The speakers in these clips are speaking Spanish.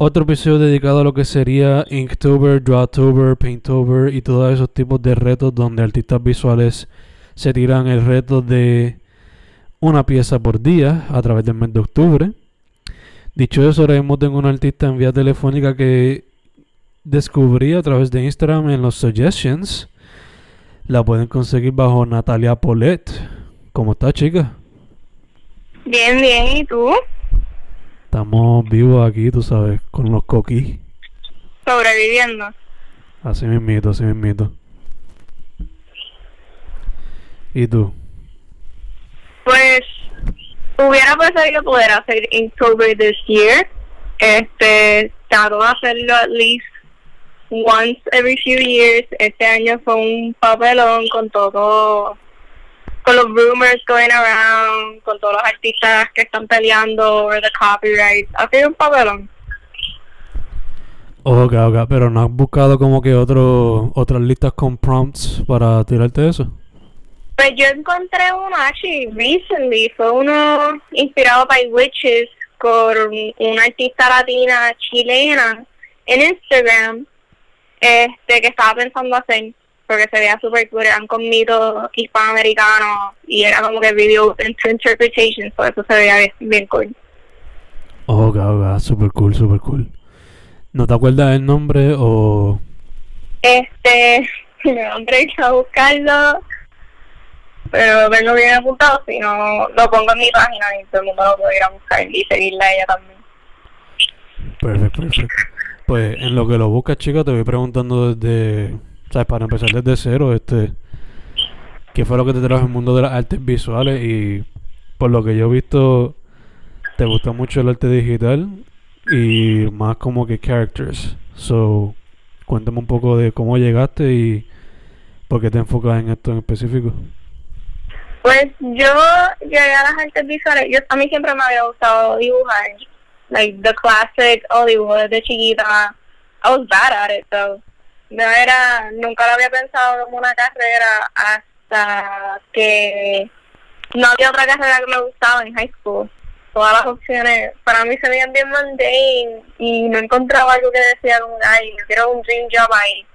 otro episodio dedicado a lo que sería Inktober, Drawtober, Painttober y todos esos tipos de retos donde artistas visuales se tiran el reto de una pieza por día a través del mes de octubre. Dicho eso, ahora mismo tengo una artista en vía telefónica que descubrí a través de Instagram en los suggestions. La pueden conseguir bajo Natalia Polet. ¿Cómo está, chica? Bien, bien, ¿y tú? Estamos vivos aquí, tú sabes, con los coquis. Sobreviviendo. Así mismito, así mismito. ¿Y tú? Pues hubiera preferido poder hacer Inktober this year. Este, trato de hacerlo at least once every few years. Este año fue un papelón con todo, con los rumors going around, con todos los artistas que están peleando over the copyright. Ha sido un papelón. Ok, ok, pero no has buscado como que otro, otras listas con prompts para tirarte eso. Pues yo encontré uno, actually, recently, fue uno inspirado by Witches por una artista latina chilena en Instagram, este, que estaba pensando hacer, porque se veía super cool, eran con mitos hispanoamericanos y era como que video into interpretation, por eso se veía bien, bien cool. Ok, ok, super cool, super cool. ¿No te acuerdas el nombre o...? Este, me nombre a buscarlo, pero lo tengo bien apuntado, si no lo pongo en mi página y todo el mundo lo puede ir a buscar y seguirla a ella también. Perfecto, perfecto. Pues en lo que lo buscas, chica, te voy preguntando desde, ¿sabes? Para empezar desde cero, este, ¿qué fue lo que te trajo el mundo de las artes visuales? Y por lo que yo he visto, te gusta mucho el arte digital y más como que characters. So, cuéntame un poco de cómo llegaste y por qué te enfocas en esto en específico. Pues yo llegué a las artes visuales, yo, a mí siempre me había gustado dibujar, like the classic Hollywood desde chiquita. I was bad at it though. No era, nunca lo había pensado como una carrera hasta que no había otra carrera que me gustaba en high school. Todas las opciones para mí se veían bien mundane y no encontraba algo que decía como, ay, yo quiero un dream job ahí.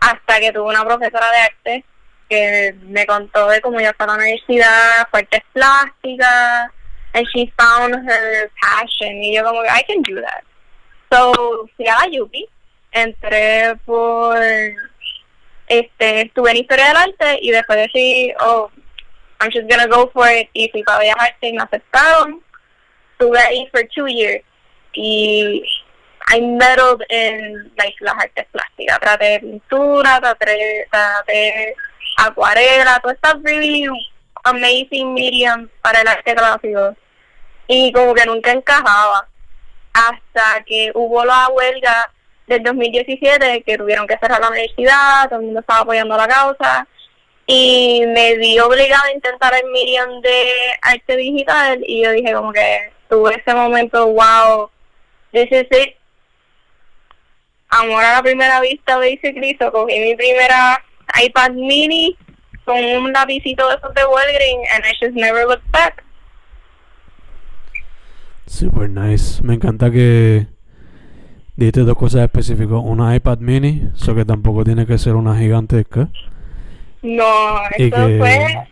Hasta que tuve una profesora de arte que me contó de cómo ella fue a la universidad, fue artes plásticas, and she found her passion. Y yo como I can do that. So, fui a la entré por, este, estuve en Historia del Arte y después decidí, oh, I'm just gonna go for it. Y fui para Bellas Artes y me aceptaron. Estuve ahí for two years. Y I meddled in, like, las artes plásticas. Traté pintura, traté, traté acuarela, todo está really amazing medium para el arte clásico. Y como que nunca encajaba. Hasta que hubo la huelga del 2017, que tuvieron que cerrar la universidad, todo el mundo estaba apoyando la causa. Y me vi obligada a intentar el medium de arte digital. Y yo dije como que tuve ese momento, wow, this is it. Amor a la primera vista, basically. So cogí mi primera iPad mini con un lapicito de esos de Walgreens and I just never looked back. Super nice. Me encanta que dijiste dos cosas específicas. Una iPad mini, eso que tampoco tiene que ser una gigantesca. No, eso que, fue...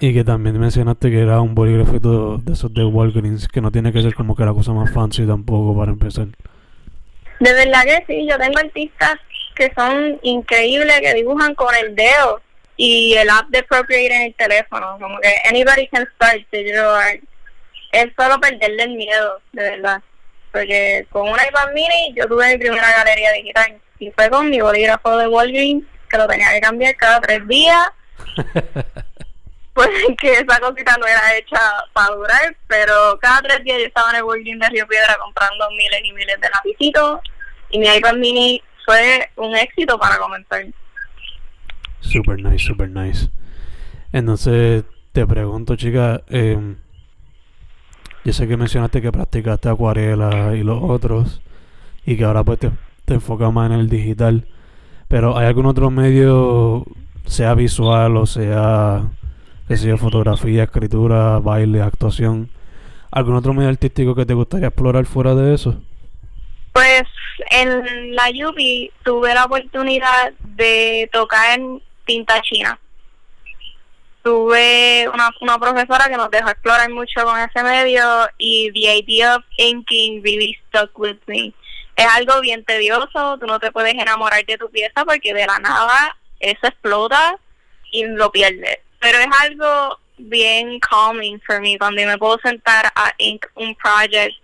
y que también mencionaste que era un bolígrafo de esos de Walgreens, que no tiene que ser como que la cosa más fancy tampoco para empezar. De verdad que sí, yo tengo artistas que son increíbles, que dibujan con el dedo y el app de Procreate en el teléfono. Como que anybody can start digital art. Es solo perderle el miedo, de verdad. Porque con un iPad mini yo tuve mi primera galería digital y fue con mi bolígrafo de Walgreens que lo tenía que cambiar cada tres días. Pues que esa cosita no era hecha para durar, pero cada tres días yo estaba en el Walgreens de Río Piedra comprando miles y miles de lapicitos y mi iPad mini fue un éxito para comenzar. Super nice, super nice. Entonces, te pregunto, chica, eh, yo sé que mencionaste que practicaste acuarela y los otros, y que ahora pues te, te enfocas más en el digital, pero ¿hay algún otro medio, sea visual o sea, qué sé fotografía, escritura, baile, actuación, algún otro medio artístico que te gustaría explorar fuera de eso? Pues en la UPI tuve la oportunidad de tocar en tinta china. Tuve una, una profesora que nos dejó explorar mucho con ese medio y the idea of inking really stuck with me. Es algo bien tedioso, tú no te puedes enamorar de tu pieza porque de la nada eso explota y lo pierdes. Pero es algo bien calming for me cuando me puedo sentar a ink un project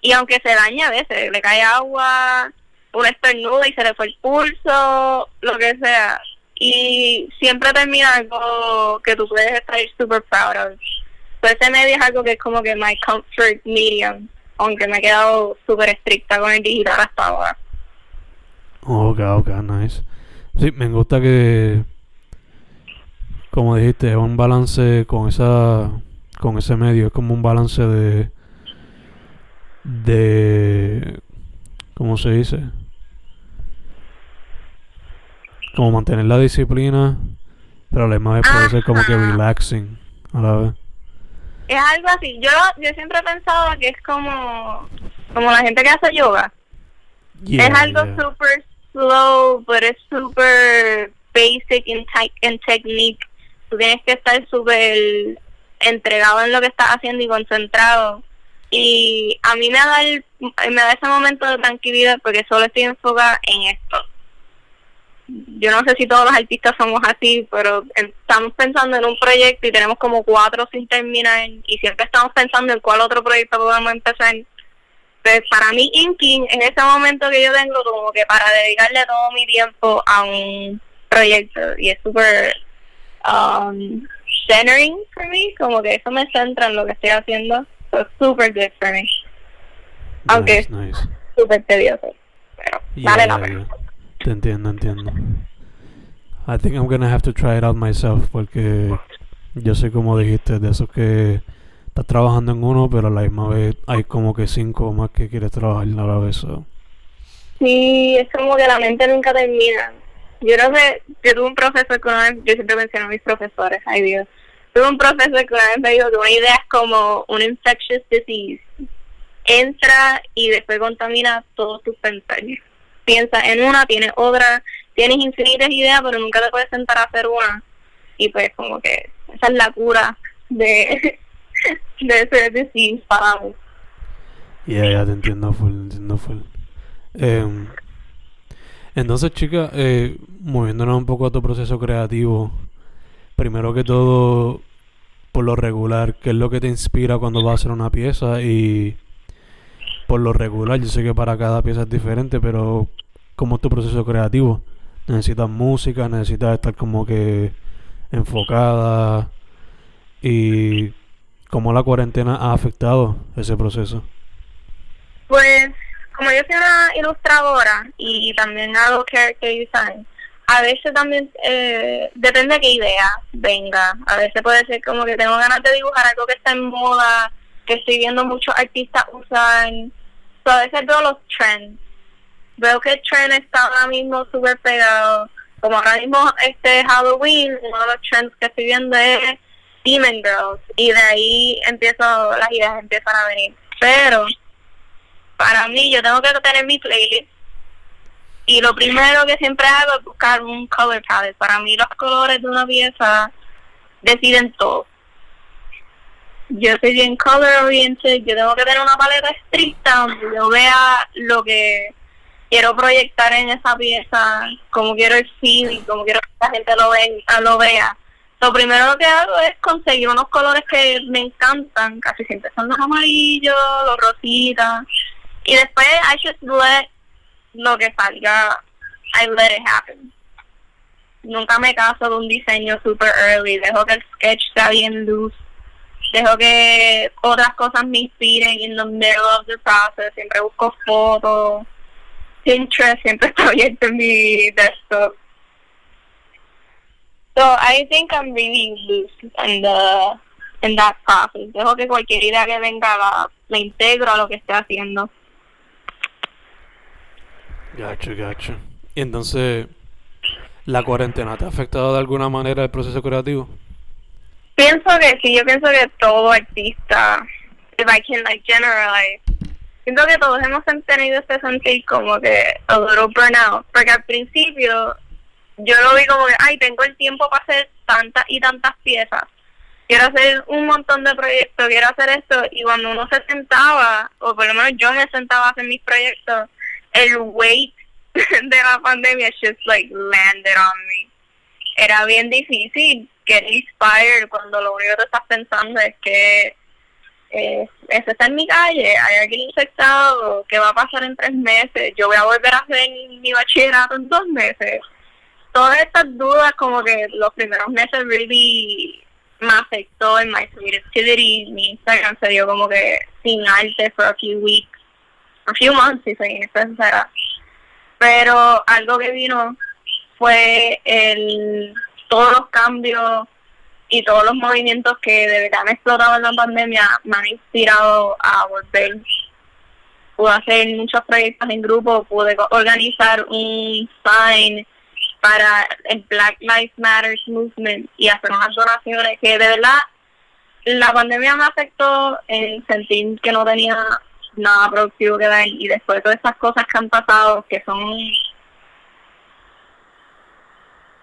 y aunque se daña a veces, le cae agua, un estornudo y se le fue el pulso, lo que sea. Y siempre termina algo que tú puedes estar super proud of. Pues ese medio es algo que es como que my comfort medium, aunque me he quedado súper estricta con el digital hasta ahora. Ok, ok, nice. Sí, me gusta que, como dijiste, es un balance con esa, con ese medio, es como un balance de, de, ¿cómo se dice? Como mantener la disciplina, pero a la misma vez puede ser como que relaxing a la vez. Es algo así. Yo yo siempre he pensado que es como como la gente que hace yoga. Yeah, es algo yeah. super slow, pero es super basic en, en technique. Tú tienes que estar súper entregado en lo que estás haciendo y concentrado. Y a mí me da, el, me da ese momento de tranquilidad porque solo estoy enfocada en esto. Yo no sé si todos los artistas somos así, pero estamos pensando en un proyecto y tenemos como cuatro sin terminar y siempre estamos pensando en cuál otro proyecto podemos empezar. Pues para mí inking en ese momento que yo tengo como que para dedicarle todo mi tiempo a un proyecto y es súper um, centering for me, como que eso me centra en lo que estoy haciendo, so super good for me, aunque- Nice, súper tedioso, pero Yeah, vale la pena. yeah. Entiendo, entiendo. I think I'm gonna have to try it out myself porque yo sé como dijiste de esos que estás trabajando en uno pero a la misma vez hay como que cinco más que quieres trabajar a la vez. so. Sí, es como que la mente nunca termina. Yo no sé, yo tuve un profesor que yo siempre menciono a mis profesores, ay Dios. Tuve un profesor que una vez me dijo que una idea es como un infectious disease. Entra y después contamina todos tus pensamientos. Piensa en una, tienes otra, tienes infinitas ideas, pero nunca te puedes sentar a hacer una. Y pues como que esa es la cura de, de ese disease para. Yeah, ya te entiendo full, entiendo full. Em, entonces, chica, eh, moviéndonos un poco a tu proceso creativo, primero que todo, por lo regular, ¿qué es lo que te inspira cuando vas a hacer una pieza? Y por lo regular, yo sé que para cada pieza es diferente, pero ¿cómo es tu proceso creativo? ¿Necesitas música? ¿Necesitas estar como que enfocada? ¿Y cómo la cuarentena ha afectado ese proceso? Pues, como yo soy una ilustradora y también hago character design, a veces también eh, depende de qué idea venga. A veces puede ser como que tengo ganas de dibujar algo que está en moda, que estoy viendo muchos artistas usar. So, a veces veo los trends. Veo que el trend está ahora mismo súper pegado. como ahora mismo este Halloween, uno de los trends que estoy viendo es Demon Girls y de ahí empiezo, las ideas empiezan a venir. Pero para mí yo tengo que tener mi playlist y lo primero que siempre hago es buscar un color palette. Para mí los colores de una pieza deciden todo. Yo soy bien color oriented, yo tengo que tener una paleta estricta donde yo vea lo que quiero proyectar en esa pieza, como quiero el feeling, como quiero que la gente lo, ve, lo vea. Lo primero que hago es conseguir unos colores que me encantan, casi siempre son los amarillos, los rositas, y después I just let lo que salga, I let it happen. Nunca me caso de un diseño super early, dejo que el sketch sea bien loose, dejo que otras cosas me inspiren in the middle of the process, siempre busco fotos, Pinterest siempre está abierto en mi desktop. So I think I'm really loose in the in that process. Dejo que cualquier idea que venga la, la integro a lo que esté haciendo. Gacho, gacho. Y entonces, ¿la cuarentena te ha afectado de alguna manera el proceso creativo? Pienso que sí, yo pienso que todo artista, if I can like generalize, siento que todos hemos tenido este sentir como que a little burnout, porque al principio yo lo vi como que, ay, tengo el tiempo para hacer tantas y tantas piezas, quiero hacer un montón de proyectos, quiero hacer esto, y cuando uno se sentaba, o por lo menos yo me sentaba a hacer mis proyectos, el weight de la pandemia just like landed on me. Era bien difícil get inspired cuando lo único que estás pensando es que eh, ese está en mi calle, hay alguien infectado, ¿qué va a pasar en tres meses? Yo voy a volver a hacer mi bachillerato en dos meses. Todas estas dudas como que los primeros meses really me afectó en my creativity, mi Instagram se dio como que sin arte for a few weeks a few months, si soy sincera. Pero algo que vino fue el todos los cambios y todos los movimientos que de verdad me explotado en la pandemia me han inspirado a volver. Pude hacer muchos proyectos en grupo, pude organizar un sign para el Black Lives Matter Movement y hacer unas donaciones que de verdad la pandemia me afectó en sentir que no tenía nada productivo que dar y después de todas estas cosas que han pasado que son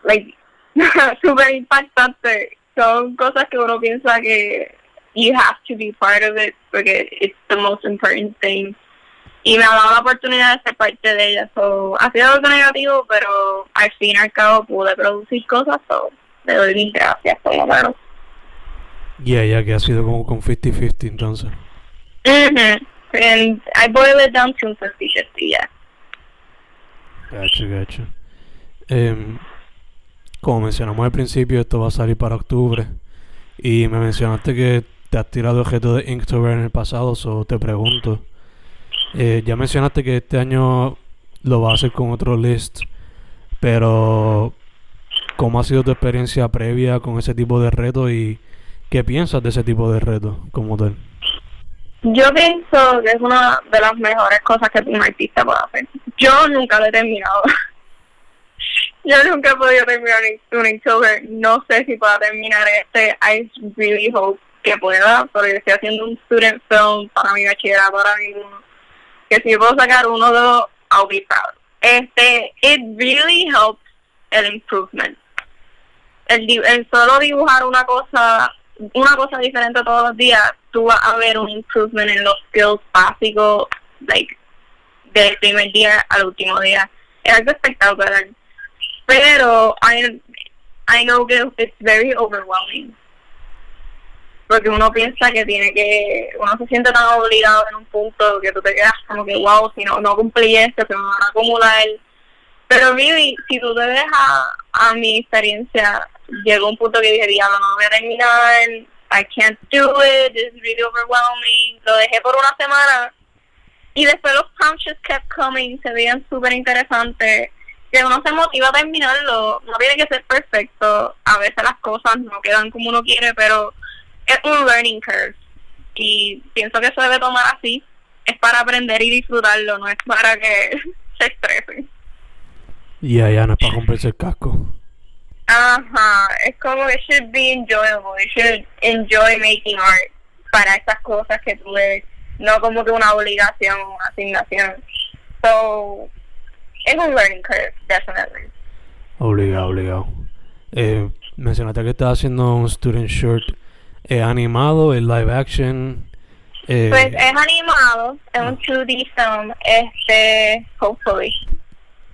like super impactantes son cosas que uno piensa que you have to be part of it porque it's the most important thing. Y me ha dado la oportunidad de ser parte de ella. So, ha sido algo negativo pero al fin y al cabo pude producir cosas. So, le doy mis gracias por lo menos. Yeah, ya que ha sido como con 50-50 entonces. Mhm And I boil it down to 50-50, yeah. Gacho, gacho. Eh, como mencionamos al principio, esto va a salir para octubre. Y me mencionaste que te has tirado objeto de Inktober en el pasado, so te pregunto. Eh, ya mencionaste que este año lo vas a hacer con otro list, pero ¿cómo ha sido tu experiencia previa con ese tipo de reto y qué piensas de ese tipo de reto como tal? Yo pienso que es una de las mejores cosas que un artista puede hacer. Yo nunca lo he terminado. Yo nunca he podido terminar un Inktober. No sé si pueda terminar este. I really hope que pueda, porque estoy haciendo un student film para mi bachillerato ahora mismo. Que si puedo sacar uno de los, I'll be proud. Este, it really helps el improvement. El, el solo dibujar una cosa una cosa diferente todos los días, tú vas a ver un improvement en los skills básicos, like, del primer día al último día. Es algo espectacular. Pero I, I know que it's very overwhelming. Porque uno piensa que tiene que, uno se siente tan obligado en un punto que tú te quedas como que, wow, si no, no cumplí esto, se me van a acumular. Pero really, si tú te dejas a mi experiencia, llegó un punto que dije, diablo, no voy a terminar, I can't do it, it's really overwhelming. Lo dejé por una semana y después los punches kept coming, se veían súper interesantes. Que uno se motiva a terminarlo, no tiene que ser perfecto. A veces las cosas no quedan como uno quiere, pero es un learning curve. Y pienso que eso debe tomar así. Es para aprender y disfrutarlo, no es para que se estresen. Y allá no es para comprarse el casco. Ajá, es como que should be enjoyable, you should enjoy making art para esas cosas que tú ves, no como que una obligación o asignación. So, es un learning curve, definitely. Obligado, obligado. Eh, mencionaste que estás haciendo un student short eh, animado, el live action. Eh, Pues es animado, es un 2D film, este, hopefully,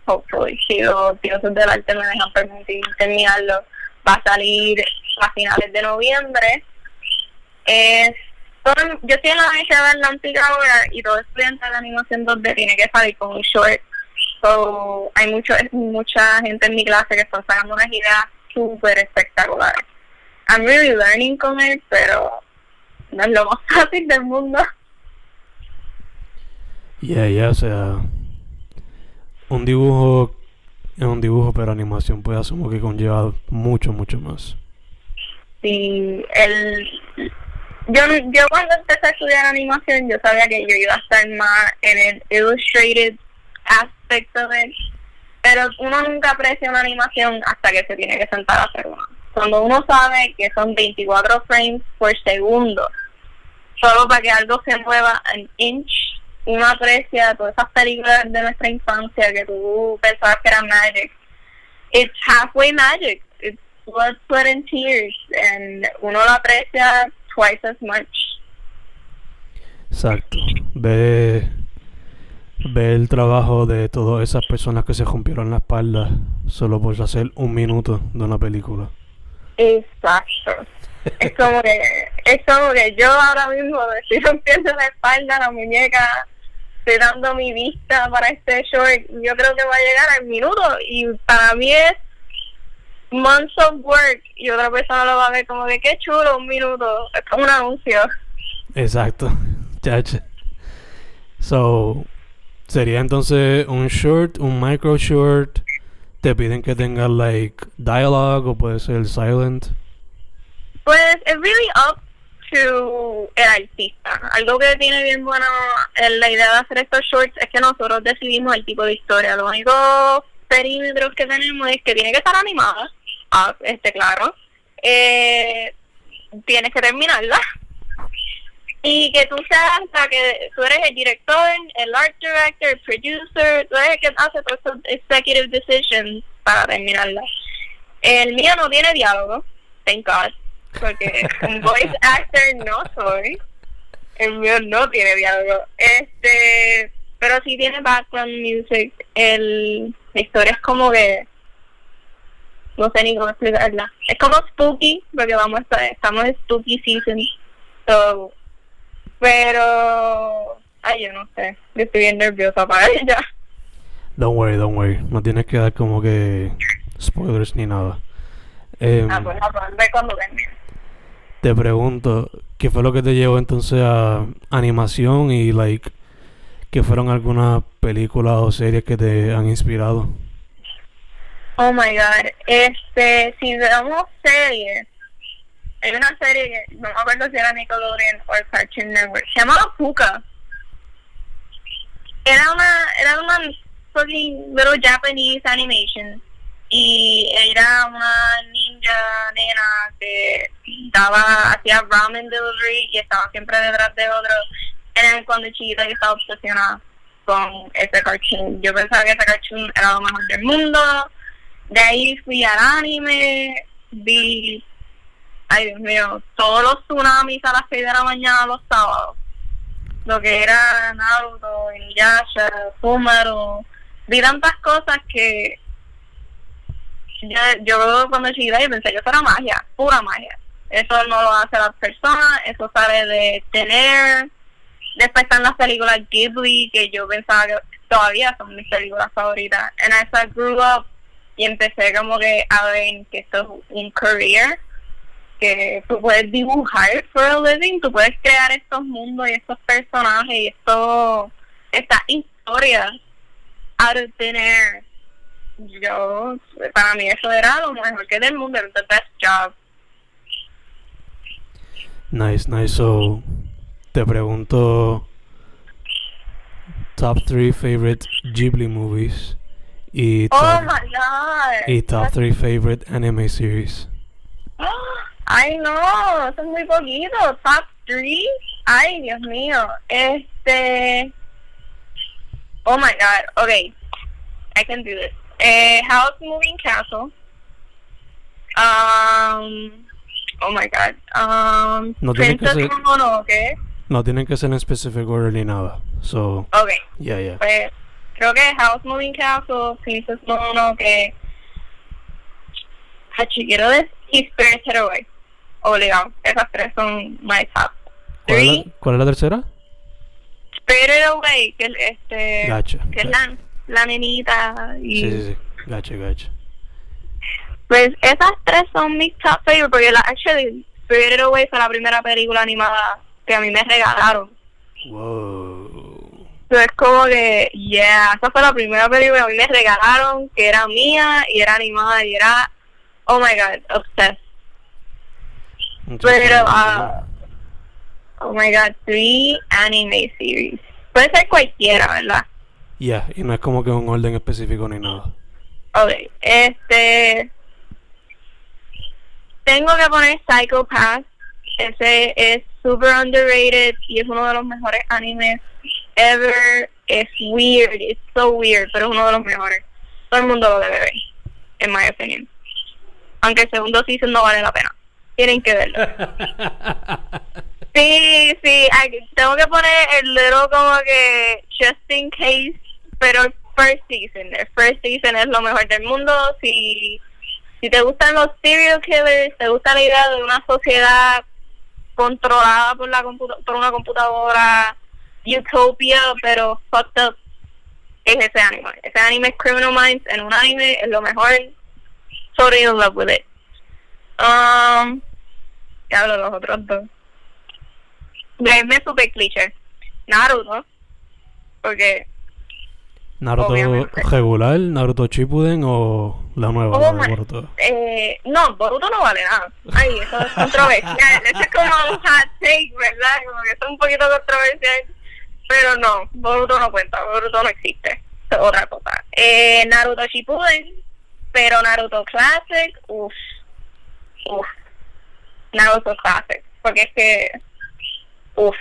hopefully, si los dioses del arte me dejan permitir terminarlo, va a salir a finales de noviembre. Es, todo- yo estoy en la Universidad de Atlántica ahora y todo estudiante de animación 2D tiene que salir con un short. So, hay mucho, mucha gente en mi clase que están sacando unas ideas súper espectaculares. I'm really learning con él, pero no es lo más fácil del mundo. Yeah, yeah, o sea, un dibujo es un dibujo, pero animación pues asumo que conlleva mucho, mucho más. Sí, el, yo, yo cuando empecé a estudiar animación, yo sabía que yo iba a estar más en el illustrated aspecto de él, pero uno nunca aprecia una animación hasta que se tiene que sentar a hacer una. Cuando uno sabe que son 24 frames por segundo, solo para que algo se mueva an inch, uno aprecia todas esas películas de nuestra infancia que tú pensabas que eran magic. It's halfway magic. It's blood, sweat, and tears. And uno lo aprecia twice as much. Exacto. Ve, ve el trabajo de todas esas personas que se rompieron la espalda solo por hacer un minuto de una película. Exacto. Es como que, es como que yo ahora mismo me estoy rompiendo la espalda, la muñeca, estoy dando mi vista para este short. Yo creo que va a llegar al minuto y para mí es months of work y otra persona lo va a ver como que qué chulo un minuto. Es como un anuncio. Exacto. Chacha. So, sería entonces un short, un micro short. Te piden que tenga like dialogue o puede ser silent. Pues es really up to el artista. Algo que tiene bien bueno en la idea de hacer estos shorts es que nosotros decidimos el tipo de historia. Los únicos perímetros que tenemos es que tiene que estar animada, ah, este claro. Eh, tienes que terminarla. Y que tú seas la que tú eres el director, el art director, el producer, tú eres el que hace todos esos executive decisions para terminarla. El mío no tiene diálogo, thank God porque un voice actor no soy. El mío no tiene diálogo. Este, pero sí tiene background music. El, la historia es como que no sé ni cómo explicarla. Es como spooky, porque vamos a estamos en spooky season. So, pero ay yo no sé. Yo estoy bien nerviosa para ella. Don't worry, don't worry. No tienes que dar como que spoilers ni nada. Em, Ah, pues cuando termine. te pregunto, ¿qué fue lo que te llevó entonces a animación y like qué fueron algunas películas o series que te han inspirado? Oh my god, este, si veamos series, hay una serie no me acuerdo si era Nickelodeon o Cartoon Network, se llamaba Puka. Era una, era una fucking little Japanese animation y era una ninja nena que estaba, hacía ramen delivery y estaba siempre detrás de otro. Era cuando chiquita yo estaba obsesionada con ese cartoon. Yo pensaba que ese cartoon era lo mejor del mundo. De ahí fui al anime, vi, ay Dios mío, todos los tsunamis a las 6 de la mañana los sábados. Lo que era Naruto, Inuyasha, Fumaru. Vi tantas cosas que yo, yo cuando chiquita yo pensé que eso era magia, pura magia. Eso no lo hace las personas, eso sale de tener. Después están las películas Ghibli, que yo pensaba que todavía son mis películas favoritas. And as I grew up, y empecé como que a ver que esto es un career, que tú puedes dibujar for a living, tú puedes crear estos mundos y estos personajes y esto, estas historias out of thin air. Yo, para mí eso era lo mejor que del mundo, era the best job. Nice, nice. So, te pregunto top three favorite Ghibli movies Y Oh top, my god. y top 3 favorite anime series. Ay, no, es muy poquito. Top 3. Ay, Dios mío. Este. Oh my god. Okay. I can do this. Eh, House Moving Castle. Um. Oh my god. Um. No tiene que ser- Mononoke. No tienen que ser en specific order ni nada. So, Okay. yeah, yeah. Pues creo que House Moving Castle, Princess Mononoke. Hachi, quiero decir Spirited Away. Obligado. Esas tres son my top. ¿Cuál es, la, cuál es la tercera? Spirited Away, que es este. Gacha. Que es la, la nenita. Y, Sí, sí, sí. Gacha, gacha. Pues esas tres son mis top favorite. Porque la, actually, Spirited Away fue la primera película animada que a mí me regalaron. Wow. Entonces es como que, yeah, esa fue la primera película que a mí me regalaron, que era mía y era animada y era, oh my god, obsessed. Pero, ah, oh my god, three anime series. Puede ser cualquiera, ¿verdad? Yeah, y no es como que un orden específico ni nada. Ok, este. Tengo que poner Psycho Pass. Ese es super underrated y es uno de los mejores animes ever. Es weird, it's so weird, pero es uno de los mejores. Todo el mundo lo debe ver, en my opinion. Aunque el segundo season no vale la pena. Tienen que verlo. Sí, sí, tengo que poner el little como que just in case, pero first season, el first season es lo mejor del mundo. Si, si te gustan los serial killers, te gusta la idea de una sociedad controlada por la computa por una computadora, utopia, pero fucked up, es ese anime. Ese anime es Criminal Minds, en un anime es lo mejor. Totally in love with it. Um, ya hablo los otros dos. Verme super cliché. Naruto. Porque, ¿Naruto Obviamente. regular, Naruto Shippuden o la nueva? Oh la Boruto? eh, no, Boruto no vale nada. Ay, eso es controversial. Eso es como un hot take, ¿verdad? Como que es un poquito controversial. Pero no, Boruto no cuenta. Boruto no existe. Es otra cosa. Eh, Naruto Shippuden. Pero Naruto Classic, uff. Uff. Naruto Classic. Porque es que. Uff.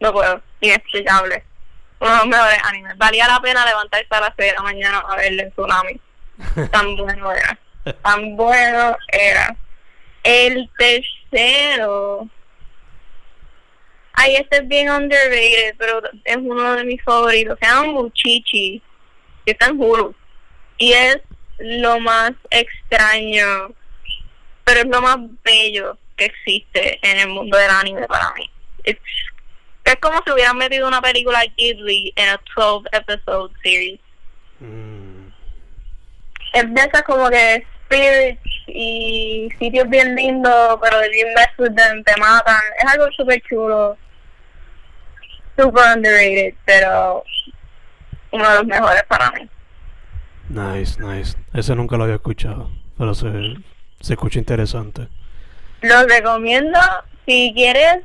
No puedo. Inexplicable. Uno de los mejores animes. Valía la pena levantarse a las 6 de la mañana a verle el tsunami. Tan bueno era. Tan bueno era. El tercero. Ay, este es bien underrated, pero es uno de mis favoritos. Se llama Muchichi. Que está en Hulu. Y es lo más extraño, pero es lo más bello que existe en el mundo del anime para mí. It's- es como si hubieran metido una película Ghibli en a 12 episode series Mm, es de esas como que spirits y sitios bien lindos, pero with them te matan. Es algo súper chulo. Super underrated, pero uno de los mejores para mí. nice, nice. Ese nunca lo había escuchado, pero se, se escucha interesante. Lo recomiendo si quieres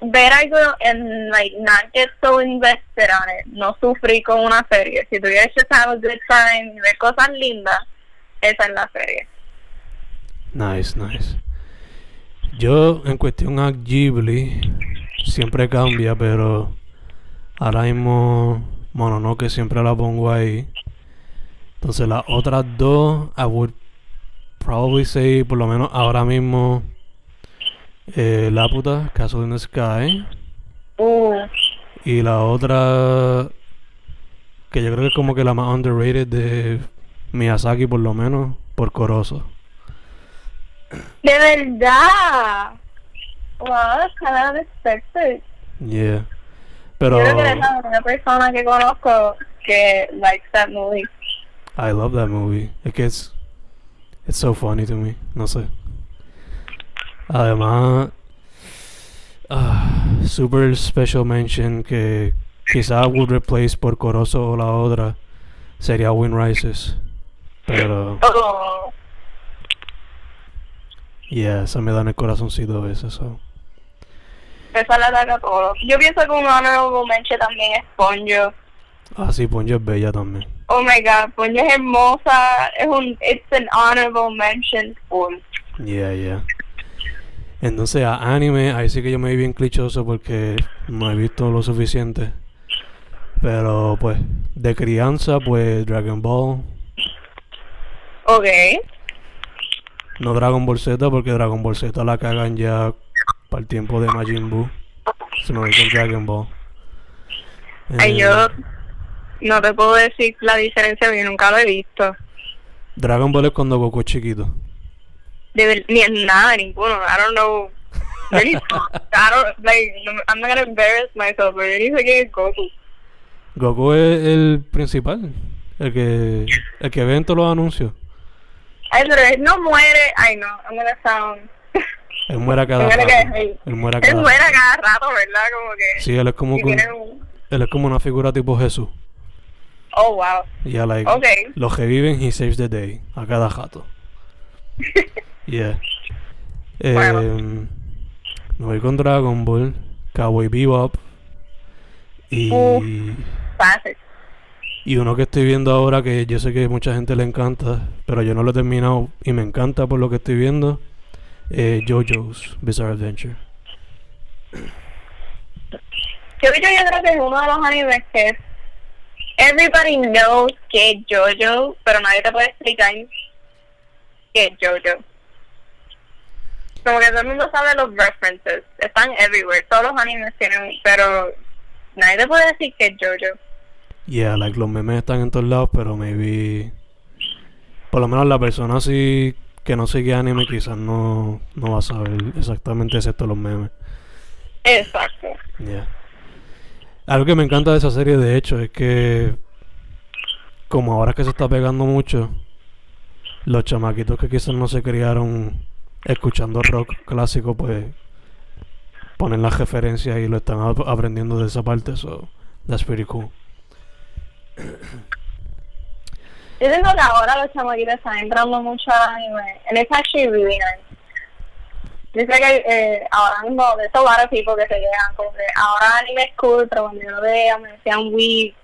ver algo en like not get so invested on it, no sufrir con una serie. Si tú quieres just have a good time ver cosas lindas, esa es la serie. Nice, nice. Yo, en cuestión a Ghibli, siempre cambia, pero ahora mismo, Mononoke siempre la pongo ahí. Entonces, las otras dos, I would probably say, por lo menos ahora mismo, eh, Laputa, Castle in the Sky. Y la otra, que yo creo que es como que la más underrated de Miyazaki, por lo menos, por Corozo. de verdad. Wow, of unexpected. Yeah. Pero Yo creo que eres la única persona que conozco que likes that movie. I love that movie. Es que it's, it's so funny to me. No sé. Además, ah, super special mention que quizá would replace por Corozo o la otra sería Wind Rises. Pero, yeah, esa me da en el corazoncito a veces. So. esa la ataca todo. Yo pienso que un honorable mention también es Ponyo. Ah, sí, Ponyo es bella también. Oh my god, Ponyo es hermosa. Es un, it's an honorable mention. Um, Yeah, yeah. Entonces, a anime, ahí sí que yo me vi bien clichoso porque no he visto lo suficiente. Pero, pues, de crianza, pues, Dragon Ball. ok. No Dragon Ball Z porque Dragon Ball Z la cagan ya para el tiempo de Majin Buu. Se me voy con Dragon Ball. Ay, Eh, yo no te puedo decir la diferencia porque nunca lo he visto. Dragon Ball es cuando Goku es chiquito. De ver- ni en nada, ninguno. I don't know. Really, I don't, like, I'm not gonna embarrass myself, ni sé quién es Goku. Goku es el principal. El que, el que ve en todos los anuncios. Ay, pero él no muere. Ay, no, I'm gonna sound. Él muere a cada rato. Él muere a Él cada muere a cada rato, ¿verdad? Como que. Sí, él es como que que un- un- él es como una figura tipo Jesús. Oh, wow. Ya, like, Ok. los que viven, he saves the day. A cada jato. Yeah. Eh, Bueno. Me voy con Dragon Ball, Cowboy Bebop. Y, y uno que estoy viendo ahora que yo sé que mucha gente le encanta, pero yo no lo he terminado y me encanta por lo que estoy viendo. Eh, JoJo's Bizarre Adventure. Yo, yo, yo creo que es uno de los animes que. Everybody knows que es JoJo, pero nadie te puede explicar que es JoJo. Como que todo el mundo sabe los references. Están everywhere. Todos los animes tienen. Pero nadie te puede decir que es JoJo. Yeah, like los memes están en todos lados, pero maybe. Por lo menos la persona así que no sigue anime quizás no, no va a saber exactamente excepto los memes. Exacto. Yeah. Algo que me encanta de esa serie, de hecho, es que como ahora que se está pegando mucho, los chamaquitos que quizás no se criaron escuchando rock clásico, pues ponen las referencias y lo están ap- aprendiendo de esa parte, so that's pretty cool. Yo siento que ahora los chamaquitos están entrando mucho al anime. And it's actually really nice. Yo sé que eh, ahora mismo, a lot of people que se quejan como que ahora anime es cool, pero cuando yo lo veía me decían weak.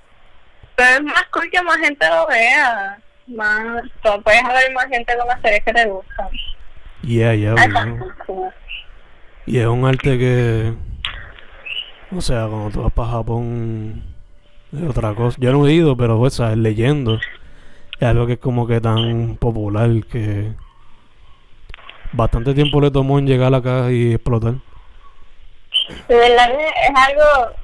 Pero es más cool que más gente lo vea. Más, puedes haber más gente con las series que te gustan. Yeah, yeah, cool. Y es un arte que, o sea, cuando tú vas para Japón, es otra cosa. Yo no he ido, pero, pues, ¿sabes? Leyendo, es algo que es como que tan popular que bastante tiempo le tomó en llegar acá y explotar. De verdad es algo,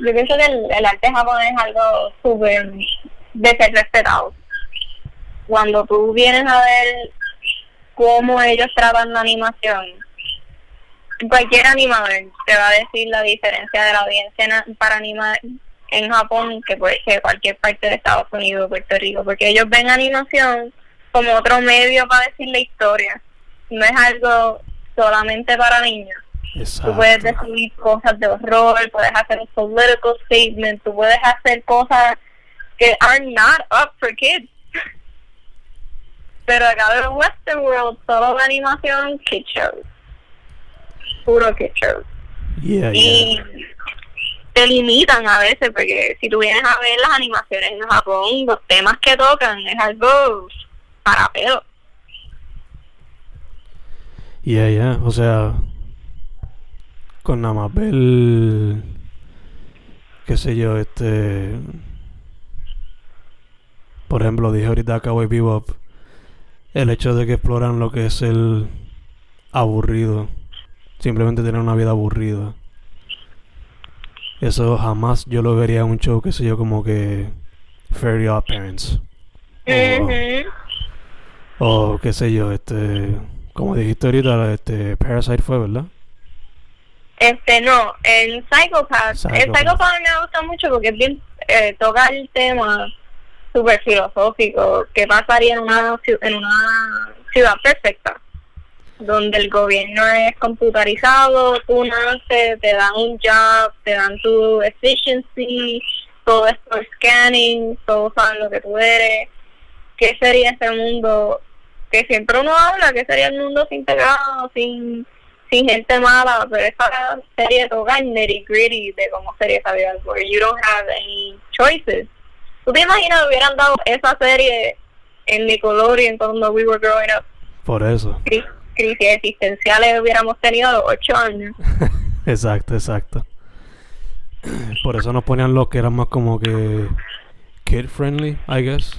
yo pienso que el, el arte japonés es algo súper de ser respetado. Cuando tú vienes a ver cómo ellos tratan la animación, cualquier animador te va a decir la diferencia de la audiencia para animar en Japón que puede que cualquier parte de Estados Unidos o Puerto Rico, porque ellos ven animación como otro medio para decir la historia. No es algo solamente para niños. Tú puedes Exacto. decir cosas de horror, puedes hacer un political statement, tú puedes hacer cosas que are not up for kids. Pero acá en Western World, solo la animación, kid shows. Puro kid shows. Yeah, Y yeah. te limitan a veces, porque si tú vienes a ver las animaciones en Japón, los temas que tocan es algo para pedo. Yeah, yeah. O sea, con nada más ver, qué sé yo, este... Por ejemplo, dije ahorita Cowboy Bebop. El hecho de que exploran lo que es el aburrido. Simplemente tener una vida aburrida. Eso jamás yo lo vería en un show, qué sé yo, como que... Fairy Odd Parents. O- Ujú. o qué sé yo, este... Como dijiste ahorita, este... Parasite fue, ¿verdad? Este, no, el Psychopath, el Psychopath. Me gusta mucho porque es bien, eh, toca el tema súper filosófico, que pasaría en una, en una ciudad perfecta, donde el gobierno es computarizado, tú naces, te dan un job, te dan tu efficiency, todo es por scanning, todos saben lo que tú eres, ¿qué sería ese mundo? Que siempre uno habla, ¿qué sería el mundo sin pecado, sin sin gente mala, pero esa serie toca nitty gritty de cómo sería esa vida, where you don't have any choices. ¿Tú te imaginas que hubieran dado esa serie en Nickelodeon cuando we were growing up? Por eso. Cri- crisis existenciales hubiéramos tenido los ocho años. Exacto, exacto. Por eso nos ponían los que eran más como que kid friendly, I guess.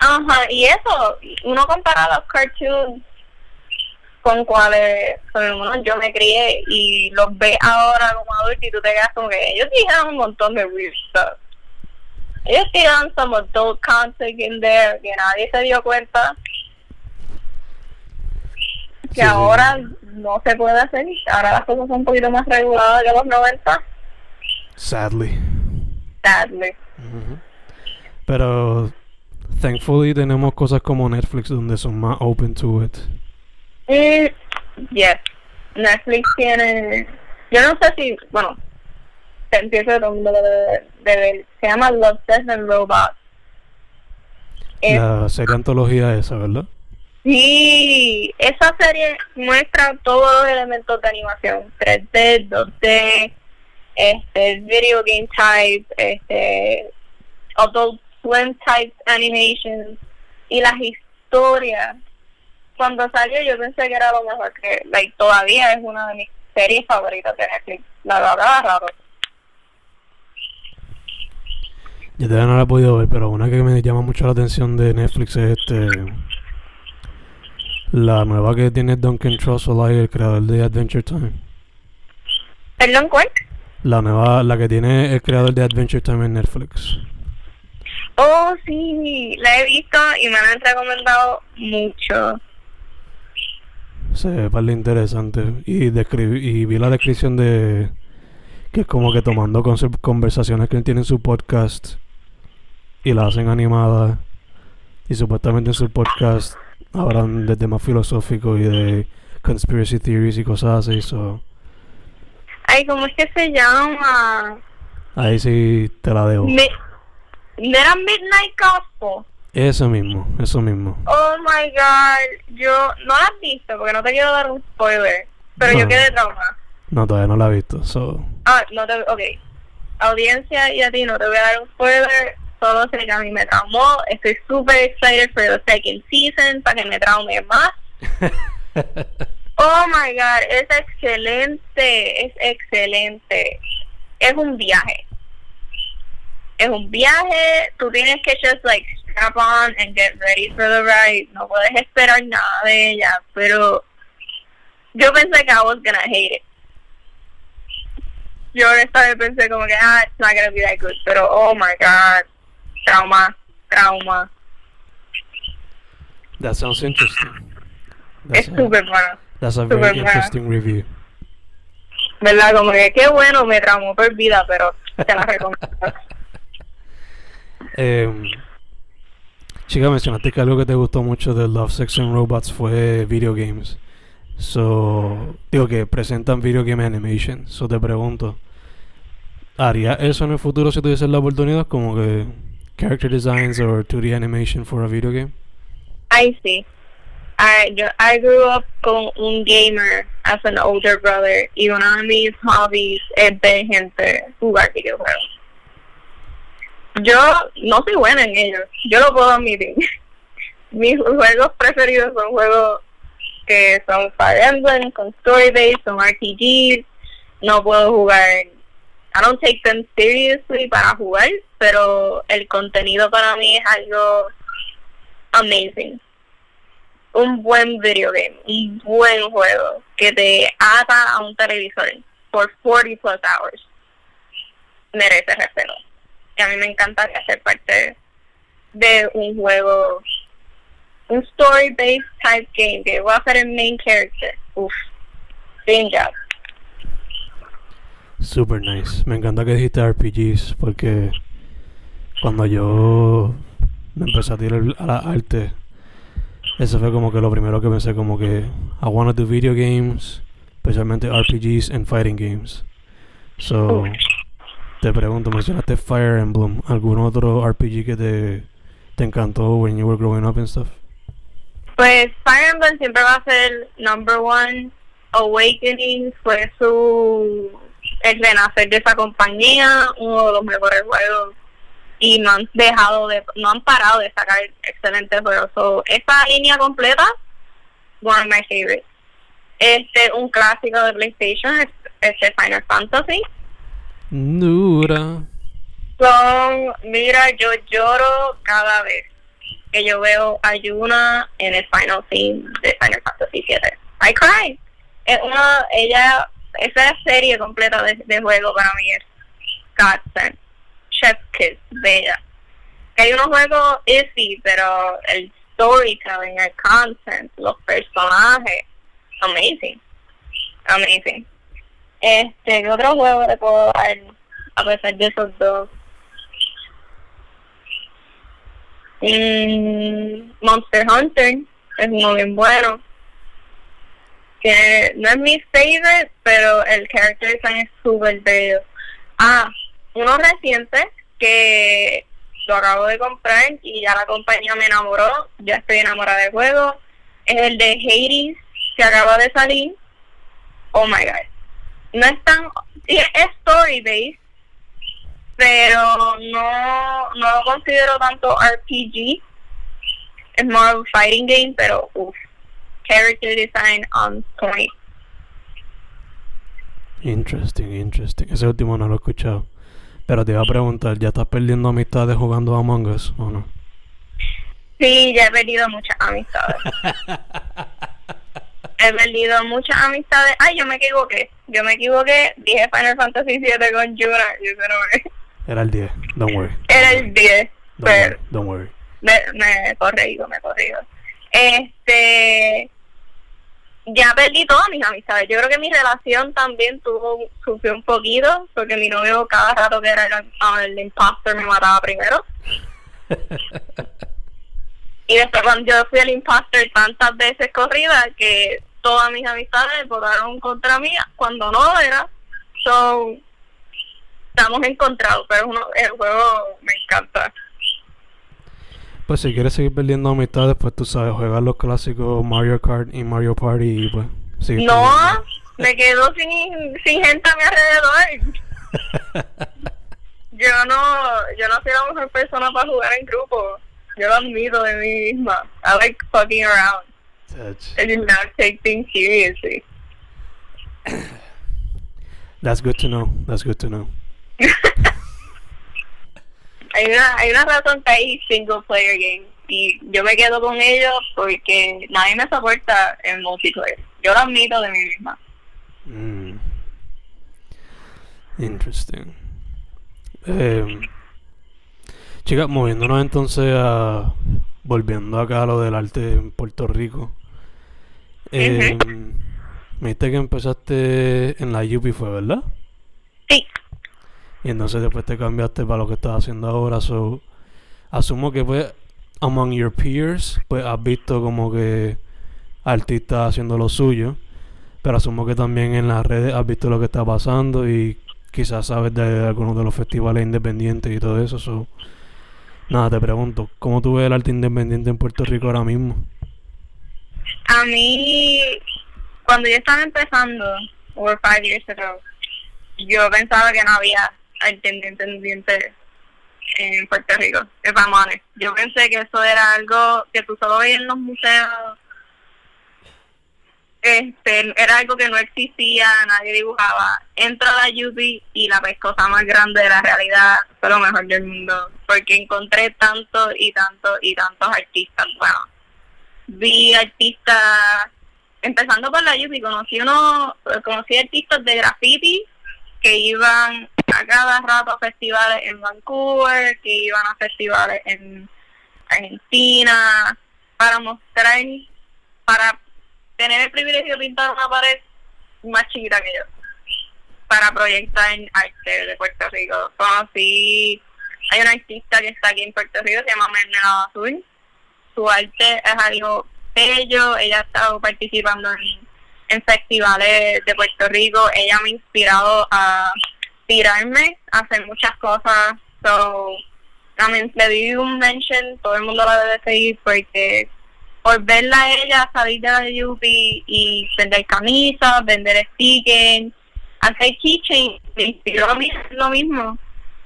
Ajá, y eso, uno compara los cartoons con cuales con algunos yo me crié y los ves ahora como adulto y tú te quedas como que ellos dijeron un montón de weird stuff. Ellos tiraron some adult content in there que nadie se dio cuenta que Sí, sí. ahora no se puede hacer. Ahora las cosas son un poquito más reguladas que los 90, Sadly. sadly. Pero thankfully tenemos cosas como Netflix donde son más open to it. Mm, yes. Netflix tiene. Yo no sé si. Bueno, te empiezo debe de ver. Se llama Love, Death and Robots. La serie antología esa, ¿verdad? Sí, esa serie muestra todos los elementos de animación: 3D, 2D, este, video game type, este, adult swim type animations y las historias. Cuando salió yo pensé que era lo mejor que, like, todavía es una de mis series favoritas de Netflix. La verdad, raro. Yo todavía no la he podido ver, pero una que me llama mucho la atención de Netflix es este. La nueva que tiene Duncan Trussell, el creador de Adventure Time. Perdón, ¿cuál? La nueva, la que tiene el creador de Adventure Time en Netflix. Oh, sí, la he visto y me la han recomendado mucho. Se ve para interesante. Y, y vi la descripción de. Que es como que tomando conversaciones que él tiene en su podcast y las hacen animadas. Y supuestamente en su podcast hablan de temas filosóficos y de conspiracy theories y cosas así. So, Ay, ¿cómo es que se llama? ahí sí te la debo. Mi- ¿Era Midnight Gospel? Eso mismo, eso mismo. Oh my god, yo no la has visto porque no te quiero dar un spoiler, pero yo No. quedé traumada. No, todavía no la he visto. So, Ah, no te, ok. Audiencia y a ti no te voy a dar un spoiler, solo sé que a mí me traumó. Estoy super excited for the second season para que me traume más. Oh my god, es excelente, es excelente. Es un viaje. Es un viaje, tú tienes que just like strap on and get ready for the ride. No puedes esperar nada de ella, pero yo pensé que I was gonna hate it. Yo esta vez pensé como que, ah, it's not gonna be that good, pero oh my god, trauma, trauma. that sounds interesting. Es That's a, súper bueno. that's a super very buena. interesting review. ¿Verdad? Como que qué bueno, me traumó por vida, pero te la recomiendo. Em, chica, mencionaste que algo que te gustó mucho de Love, Sex and Robots fue video games. So, digo que presentan video game animation. So te pregunto, ¿haría eso en el futuro si tuvieses la oportunidad? Como que character designs or 2D animation for a video game? Ay, sí. I, I grew up con un gamer as an older brother y uno de mis hobbies es ver gente jugar videojuegos. Yo no soy buena en ellos, yo lo puedo admitir. Mis juegos preferidos son juegos que son Fire Emblem, con story based, son RPGs. No puedo jugar, I don't take them seriously para jugar, pero el contenido para mí es algo amazing. Un buen video game, un buen juego que te ata a un televisor por 40 plus hours. Merece respeto. A mí me encantaría ser parte de un juego, un story based type game que voy a ser el main character. Uf, dream job. Super nice. Me encanta que dijiste RPGs porque cuando yo me empecé a tirar a la arte, eso fue como que lo primero que pensé como que I wanna do video games, especialmente RPGs and fighting games. So, te pregunto, mencionaste Fire Emblem, ¿algún otro RPG que te, te encantó when you were growing up and stuff? Pues Fire Emblem siempre va a ser number one. Awakening fue su el renacer de esa compañía, uno de los mejores juegos y no han dejado de, no han parado de sacar excelentes juegos. So, esa línea completa, one of my favorites. Este, un clásico de PlayStation, es este Final Fantasy. Dura. Son, mira, yo lloro cada vez que yo veo a Yuna en el final scene de Final Fantasy VII. I cry. Es una, ella, esa serie completa de, de juego para mí es Godsend. Chef Kiss, bella. Que hay unos juegos easy, pero el storytelling, el content, los personajes, amazing. Amazing. Este, ¿qué otro juego le puedo dar a pesar de esos dos? Mm, Monster Hunter es uno bien bueno. Que no es mi favorite, pero el character design es súper bello. Ah, uno reciente que lo acabo de comprar y ya la compañía me enamoró. Ya estoy enamorada del juego. Es el de Hades que acaba de salir. Oh my god. No es tan. Es story based, pero no, no lo considero tanto RPG. Es of a fighting game, pero uff. Character design on point. Interesting, interesting. Ese último no lo he escuchado. Pero te iba a preguntar, ¿ya estás perdiendo amistades jugando a Among Us o no? Sí, ya he perdido muchas amistades. he perdido muchas amistades. Ay, yo me equivoqué. Yo me equivoqué. Dije Final Fantasy VII con Yuna. Yo no. Era el 10, don't worry. Era el 10. Don't Pero worry. Don't worry. me, me he corregido, me he corregido. Este. Ya perdí todas mis amistades. Yo creo que mi relación también tuvo sufrió un poquito, porque mi novio cada rato que era el, ah, el impostor me mataba primero. Y después cuando yo fui el impostor tantas veces corrida que todas mis amistades votaron contra mí cuando no era. So, estamos encontrados, pero uno, el juego me encanta. Pues si quieres seguir perdiendo amistades, pues tú sabes, jugar los clásicos Mario Kart y Mario Party y pues sigue No, perdiendo. me quedo sin, sin gente a mi alrededor. Yo no, yo no soy la mejor persona para jugar en grupo. Yo lo admito de mí misma. I like fucking around. Touch. I do not take things seriously. That's good to know. That's good to know. hay una, hay una razón que hay single player games y yo me quedo con ellos porque nadie me soporta en multiplayer. Yo lo admito de mí misma. Mm. Interesting. Eh, chicas, moviéndonos entonces a. Volviendo acá a lo del arte en Puerto Rico. Eh, Me dijiste que empezaste en la UP, fue, ¿verdad? Sí, Y entonces después te cambiaste para lo que estás haciendo ahora. So, asumo que pues, among your peers, pues has visto como que artistas haciendo lo suyo. Pero asumo que también en las redes has visto lo que está pasando y quizás sabes de algunos de los festivales independientes y todo eso. So, nada, te pregunto, ¿cómo tú ves el arte independiente en Puerto Rico ahora mismo? A mí, cuando yo estaba empezando, over five years ago, yo pensaba que no había independiente en Puerto Rico, if I'm honest. Yo pensé que eso era algo que tú solo veías en los museos. Este, era algo que no existía, nadie dibujaba. Entro a la UP y la pescosa más grande de la realidad fue lo mejor del mundo, porque encontré tantos y tantos y tantos artistas buenos. Vi artistas, empezando por la UP, conocí uno, conocí artistas de graffiti que iban a cada rato a festivales en Vancouver, que iban a festivales en Argentina, para mostrar, para tener el privilegio de pintar una pared más chiquita que yo, para proyectar arte de Puerto Rico. Conocí, hay un artista que está aquí en Puerto Rico, se llama Mermelada Azul. Su arte es algo bello, ella ha estado participando en, festivales de Puerto Rico, ella me ha inspirado a tirarme, a hacer muchas cosas. So, I mean, le di un mention, todo el mundo la debe seguir porque por verla a ella salir de la UP y vender camisas, vender stickers, hacer keychain, me inspiró a mí lo mismo.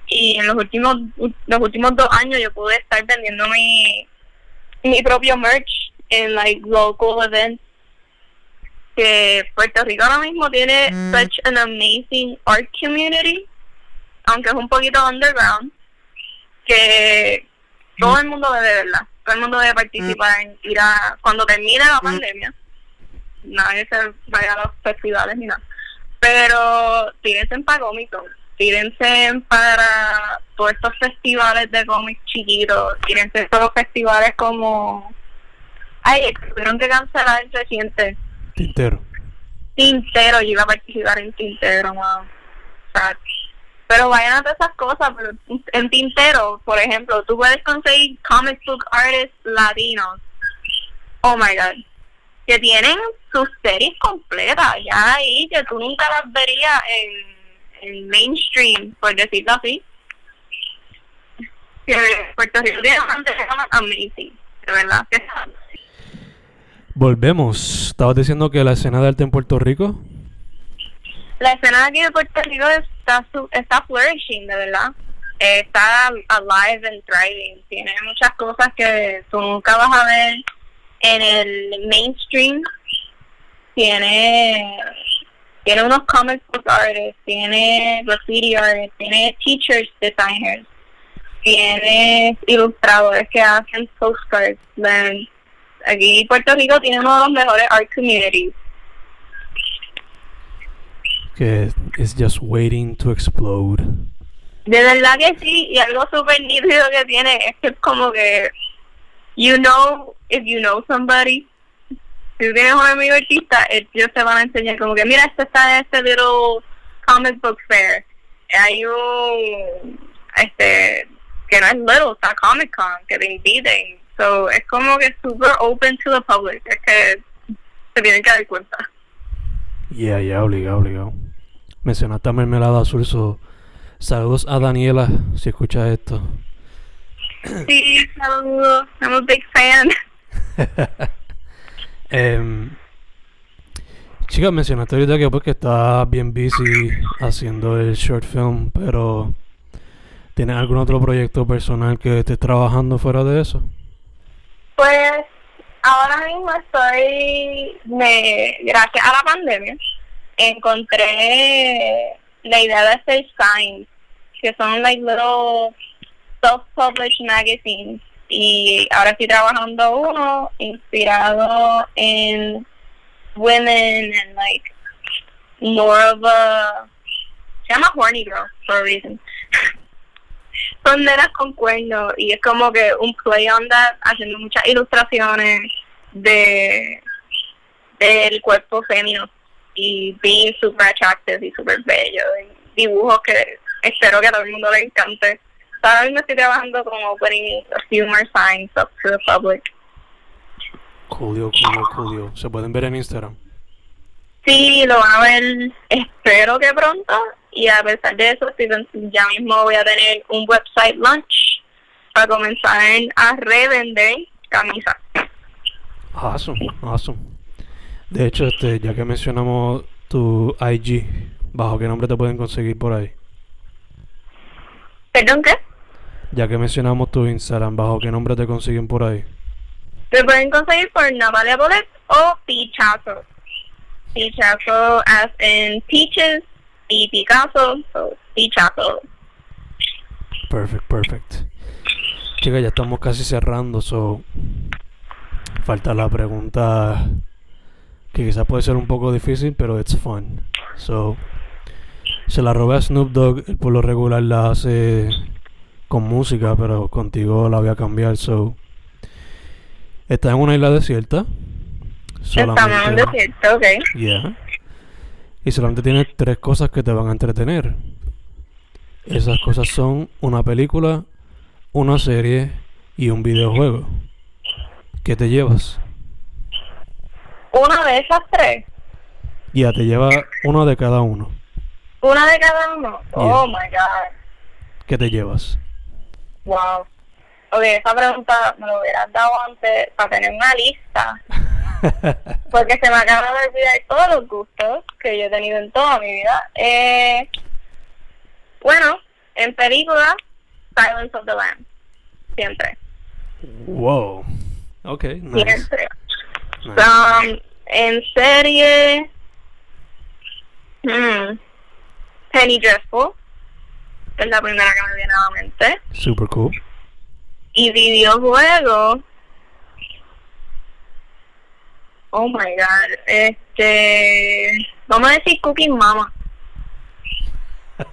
y en los últimos los últimos dos años yo pude estar vendiendo mi mi propio merch en like local events. Que Puerto Rico ahora mismo tiene such an amazing art community aunque es un poquito underground que todo el mundo debe verla todo el mundo debe participar en ir a cuando termine la pandemia nadie se vaya a los festivales ni nada pero tírense para Comic Con tírense para todos estos festivales de cómics chiquitos, tírense todos los festivales como... Ay, tuvieron que cancelar el reciente. Tintero. Tintero, yo iba a participar en Tintero, man. O sea, pero vayan a todas esas cosas, pero en Tintero, por ejemplo, tú puedes conseguir comic book artists latinos. Oh my god. Que tienen sus series completas ya ahí, que tú nunca las verías en el mainstream, por decirlo así. Que Puerto Rico tiene amazing, de verdad. que Volvemos. Estabas diciendo que la escena de arte en Puerto Rico. La escena aquí de Puerto Rico está, su- está flourishing, de verdad. Eh, está alive and thriving. Tiene muchas cosas que tú nunca vas a ver en el mainstream. Tiene tiene unos comic book artists, tiene graffiti artists, tiene teachers designers, tiene ilustradores que hacen postcards. Man, Aquí Puerto Rico tiene uno de los mejores art communities. Que es just waiting to explode. De verdad que sí, y algo súper nítido que tiene es que es como que, you know, if you know somebody, si tienes un amigo artista, ellos te van a enseñar como que, mira, este está en este little comic book fair. Hay un, este, que no es little, está Comic Con, que te inviten. So, es como que super open to the public, es que se tienen que dar cuenta. Yeah, yeah, obligado, obligado. Mencionaste a Mermelada Azul, so saludos a Daniela si escuchas esto. Sí, saludos, I'm a big fan. Em, chica, mencionaste ahorita que porque estás bien busy haciendo el short film, pero ¿tienes algún otro proyecto personal que estés trabajando fuera de eso? Pues ahora mismo estoy, me, gracias a la pandemia, encontré la idea de hacer signs, que son like little self-published magazines. Y ahora estoy trabajando uno inspirado en women and like more of a, se llama Horny Girl for a reason. son nenas con cuernos y es como que un play on that, haciendo muchas ilustraciones de del cuerpo femenino y being super attractive y super bello y dibujos que espero que a todo el mundo le encante. Ahora mismo estoy trabajando a few more signs up to the public. Julio, Julio, Julio. Se pueden ver en Instagram. Sí, lo van a ver, espero que pronto. Y a pesar de eso, ya mismo voy a tener un website launch para comenzar a revender camisas. Awesome, awesome. De hecho, este, ya que mencionamos tu IG, ¿bajo qué nombre te pueden conseguir por ahí? ¿Perdón qué? Ya que mencionamos tu Instagram, ¿bajo qué nombre te consiguen por ahí? Me pueden conseguir por Navalia Bolet o Pichazo. Pichazo as in peaches y Picasso, so Pichazo. Perfect, perfect. Chicas, ya estamos casi cerrando, so falta la pregunta que quizás puede ser un poco difícil, pero it's fun. So, se la robé a Snoop Dogg, por lo regular la hace con música, pero contigo la voy a cambiar, so Estás en una isla desierta. Estamos en un Solamente, desierto, ok. Yeah. Y solamente tienes tres cosas que te van a entretener. Esas cosas son una película, una serie y un videojuego. ¿Qué te llevas? Una de esas tres. Ya te lleva una de cada uno. Una de cada uno. Oh my god. ¿Qué te llevas? Wow. Ok, esa pregunta me lo hubieras dado antes para tener una lista. Porque se me acaba de olvidar todos los gustos que yo he tenido en toda mi vida. Eh, bueno, En película, Silence of the Lambs. Siempre. Wow. Ok, nice. Siempre. nice. Um, en serie, hmm, Penny Dreadful, es la primera que me viene a la mente. Super cool. Y videojuego, oh my god, este, vamos a decir Cooking Mama.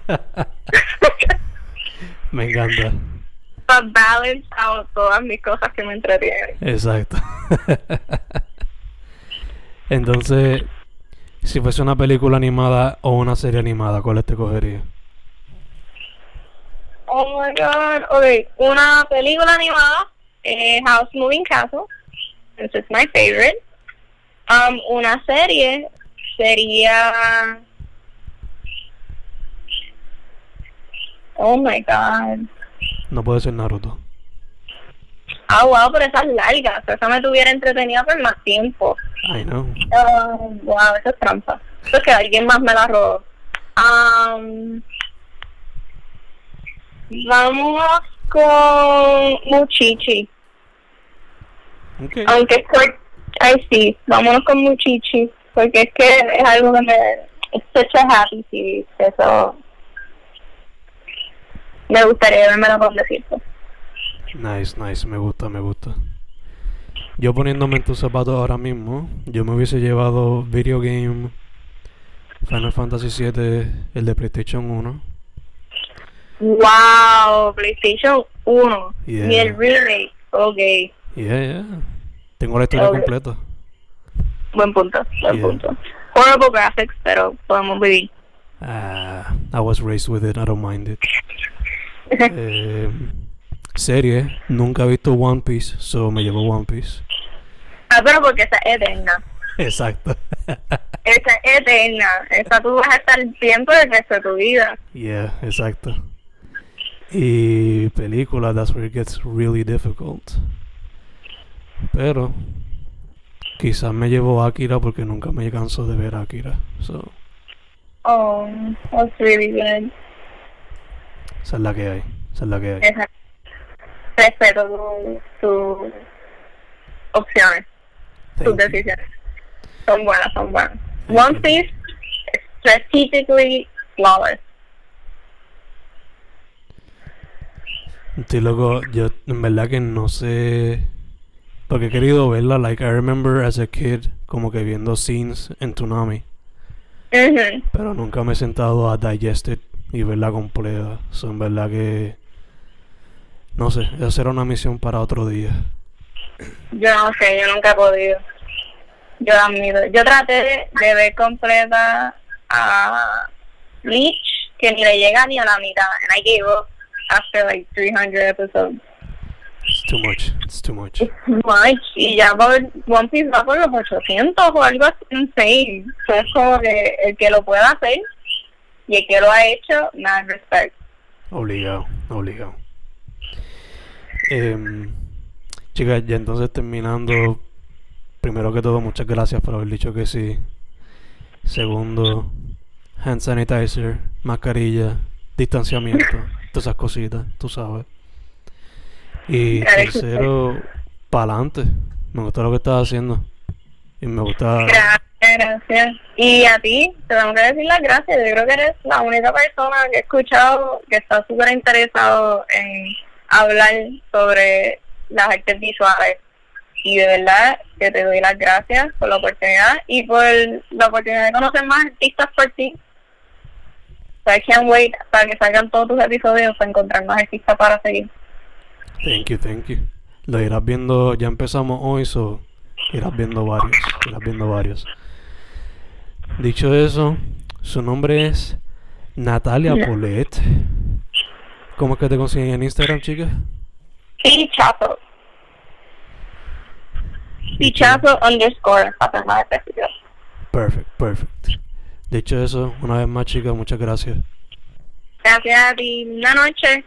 Me encanta. Para balance out todas mis cosas que me entretienen. Exacto. Entonces, si fuese una película animada o una serie animada, ¿cuál te cogería? Oh my god. Okay, una película animada, eh, House Moving Castle. This is my favorite. Um, una serie sería. Oh my god. No puede ser Naruto. Ah, wow, pero esas largas. Esa me tuviera entretenida por más tiempo. I know. Um, wow, esa es trampa. Eso es que alguien más me la robó. Um, vamos con Muchichi. Ok. Aunque es por... Ay, sí, vámonos con Muchichi. Porque es que es algo que me... Es such a happy series. Eso... Me gustaría verme con decirlo. Nice, nice. Me gusta, me gusta. Yo poniéndome en tus zapatos ahora mismo, yo me hubiese llevado Video Game Final Fantasy VII, el de PlayStation 1. Wow, PlayStation 1. Yeah. Y el remake. Ok. Yeah, yeah. Tengo la historia Ok. completa. Buen punto, buen Yeah. punto. Horrible graphics, pero podemos vivir. Ah, I was raised with it, I don't mind it. Eh, serie, nunca he visto One Piece, so me llevo One Piece. ah, pero porque esa es eterna. Exacto. Esa es eterna. Esa tú vas a estar bien por el resto de tu vida. yeah, exacto. Y película, that's where it gets really difficult. Pero quizás me llevo Akira porque nunca me canso de ver Akira. So, Oh, that's really good. esa es la que hay. Esa es la que hay. Esa. Respeto tu- tus opciones, tus decisiones. Son buenas, son buenas. One. Piece, strategically flawless. Estoy loco, yo en verdad que no sé. Porque he querido verla, like I remember as a kid, como que viendo scenes en Tsunami. Ujú. Pero nunca me he sentado a digest it y verla completa. So, en verdad que. No sé, esa será una misión para otro día. Yo no sé, yo nunca he podido. Yo admito. Yo traté de ver completa a Bleach, que ni le llega ni a la mitad. And I gave up after like 300 episodes. It's too much, it's too much. It's too much. Y ya por One Piece va por los 800 o algo así insane. So, es como que el que lo pueda hacer y el que lo ha hecho, nada respect. Obligado, obligado. Em, chicas, ya entonces terminando. Primero que todo, muchas gracias por haber dicho que sí. Segundo, hand sanitizer, mascarilla, distanciamiento, todas esas cositas, tú sabes. Y tercero, pa'lante. Me gusta lo que estás haciendo. Y me gusta. Gracias, gracias. Y a ti, te tengo que decir las gracias. Yo creo que eres la única persona que he escuchado que está súper interesado en hablar sobre las artes visuales. Y de verdad que te doy las gracias por la oportunidad y por la oportunidad de conocer más artistas por ti. So I can't wait para que salgan todos tus episodios para encontrar más artistas para seguir. Thank you, thank you. Lo irás viendo, ya empezamos hoy, so irás viendo varios, irás viendo varios. Dicho eso, su nombre es Natalia Ya. Polet. ¿Cómo es que te consiguen en Instagram, chicas? Pichazo. Pichazo underscore. Perfect, perfect. Dicho eso, una vez más, chicas, muchas gracias. Gracias a ti. Buenas noches.